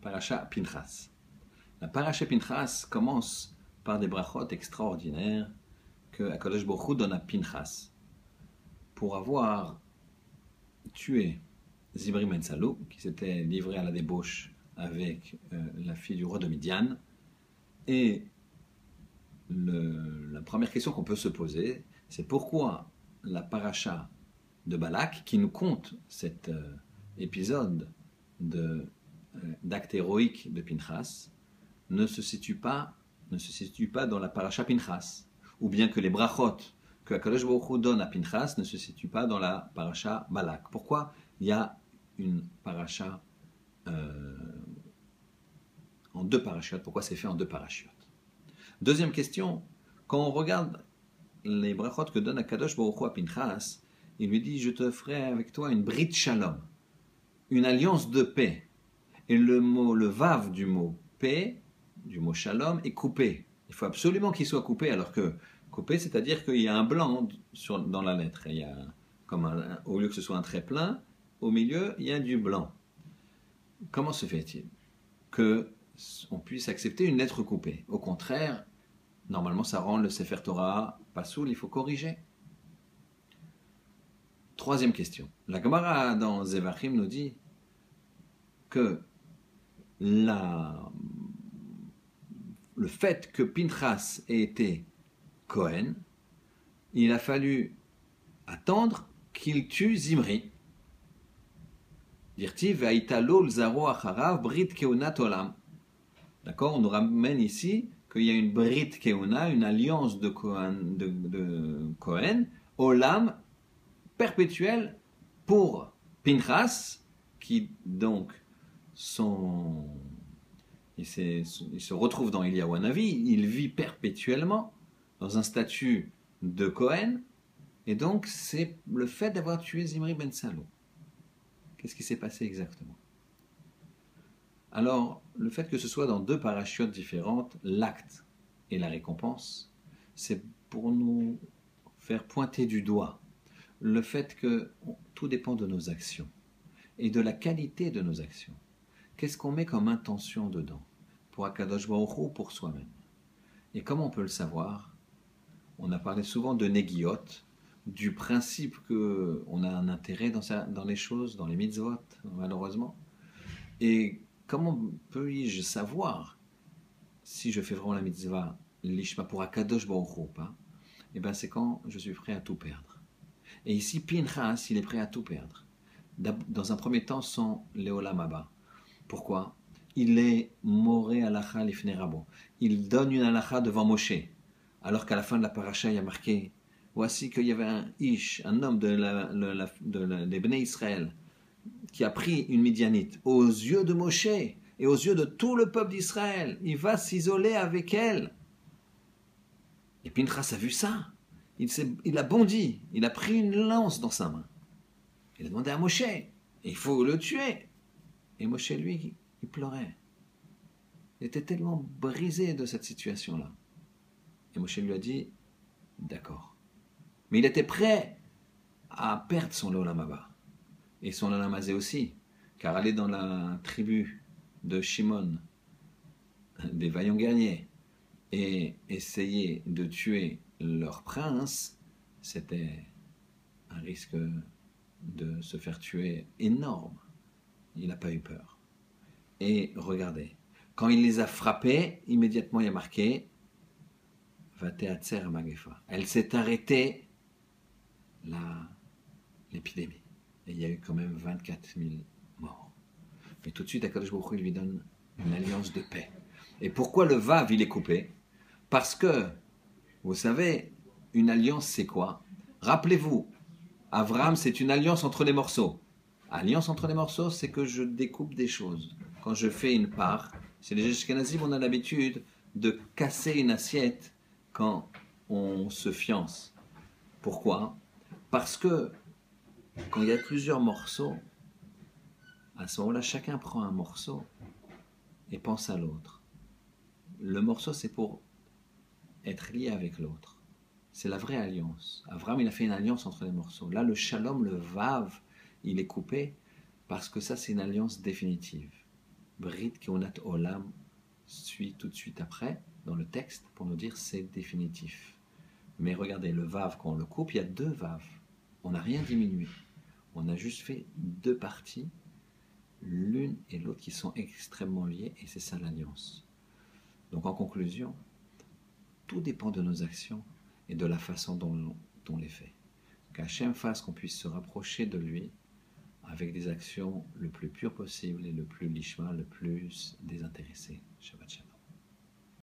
paracha Pinchas. La paracha Pinchas commence par des brachot extraordinaires que Akadosh Baruch donne à Pinchas pour avoir tué Zimri Mensalo, qui s'était livré à la débauche avec euh, la fille du roi de Midian. Et la première question qu'on peut se poser, c'est pourquoi la paracha de Balak, qui nous compte cet euh, épisode de, d'acte héroïque de Pinchas, ne se situe pas, ne se situe pas dans la paracha Pinchas, ou bien que les brachot que Akadosh Baruch donne à Pinchas ne se situent pas dans la paracha Balak. Pourquoi il y a une paracha euh, en deux parachutes Pourquoi c'est fait en deux parachutes Deuxième question, quand on regarde les brachot que donne Akadosh Baruch à Pinchas, il lui dit Je te ferai avec toi une brit shalom, une alliance de paix. Et le mot, le vav du mot paix, du mot shalom, est coupé. Il faut absolument qu'il soit coupé, alors que coupé, c'est-à-dire qu'il y a un blanc dans la lettre. Il au lieu que ce soit un trait plein, au milieu, il y a du blanc. Comment se fait-il que on puisse accepter une lettre coupée? Au contraire, normalement, ça rend le Sefer Torah pas soul, il faut corriger. Troisième question. La Gemara dans Zevachim nous dit que la, le fait que Pinchas ait été Cohen, il a fallu attendre qu'il tue Zimri. D'accord On nous ramène ici qu'il y a une Brit Keuna, une alliance de Cohen, de, de Cohen Olam, perpétuelle pour Pinchas, qui donc il, se retrouve dans Eliawanavi, il vit perpétuellement dans un statut de Cohen, et donc c'est le fait d'avoir tué Zimri Ben Salo. Qu'est-ce qui s'est passé exactement? Alors, le fait que ce soit dans deux parachutes différentes, l'acte et la récompense, c'est pour nous faire pointer du doigt le fait que tout dépend de nos actions et de la qualité de nos actions. Qu'est-ce qu'on met comme intention dedans Pour Akadosh Baruch ou pour soi-même? Et comment on peut le savoir on a parlé souvent de Negiot, du principe qu'on a un intérêt dans, dans les choses, dans les mitzvot, malheureusement. Et comment peux-je savoir si je fais vraiment la mitzvah, l'ishma pour Akadosh Baruch ou pas Eh bien, c'est quand je suis prêt à tout perdre. Et ici, Pinchas, il est prêt à tout perdre. Dans un premier temps, sans Léolamaba. Pourquoi? Il est moré alacha lifnerabo. Il donne une alacha devant Moshe alors qu'à la fin de la paracha, il y a marqué Voici qu'il y avait un Ish, un homme de des Israël, qui a pris une Midianite aux yeux de Moshe et aux yeux de tout le peuple d'Israël. Il va s'isoler avec elle. Et Pinchas a vu ça. Il, il, a bondi. Il a pris une lance dans sa main. Il a demandé à Moshe il faut le tuer. Et Moshe, lui, il pleurait. Il était tellement brisé de cette situation-là. Et Moshe lui a dit D'accord. Mais il était prêt à perdre son Lolamaba. Et son Lolamazé aussi. Car aller dans la tribu de Shimon, des vaillants guerriers, et essayer de tuer leur prince, c'était un risque de se faire tuer énorme. Il n'a pas eu peur. Et regardez, quand il les a frappés, immédiatement il a marqué elle s'est arrêtée l'épidémie. Et il y a eu quand même 24 000 morts. Mais tout de suite, Akadosh Baruch lui donne une alliance de paix. Et pourquoi le Vav, il est coupé? Parce que, vous savez, une alliance, c'est quoi? Rappelez-vous, Avram, c'est une alliance entre les morceaux. Alliance entre les morceaux, c'est que je découpe des choses. Quand je fais une part, c'est les Ashkenazim, on a l'habitude de casser une assiette quand on se fiance. Pourquoi? Parce que quand il y a plusieurs morceaux, à ce moment-là, chacun prend un morceau et pense à l'autre. Le morceau, c'est pour être lié avec l'autre. C'est la vraie alliance. Avram, il a fait une alliance entre les morceaux. Là, le shalom, le vav, il est coupé parce que ça, c'est une alliance définitive. Brit Keonat Olam suit tout de suite après dans le texte pour nous dire c'est définitif. Mais regardez, le Vav, quand on le coupe, il y a deux Vav. On n'a rien diminué. On a juste fait deux parties, l'une et l'autre, qui sont extrêmement liées, et c'est ça l'alliance. Donc en conclusion, tout dépend de nos actions et de la façon dont, on les fait. Qu'Hachem fasse qu'on puisse se rapprocher de lui avec des actions le plus pures possible et le plus lishma, le plus désintéressé. Shabbat.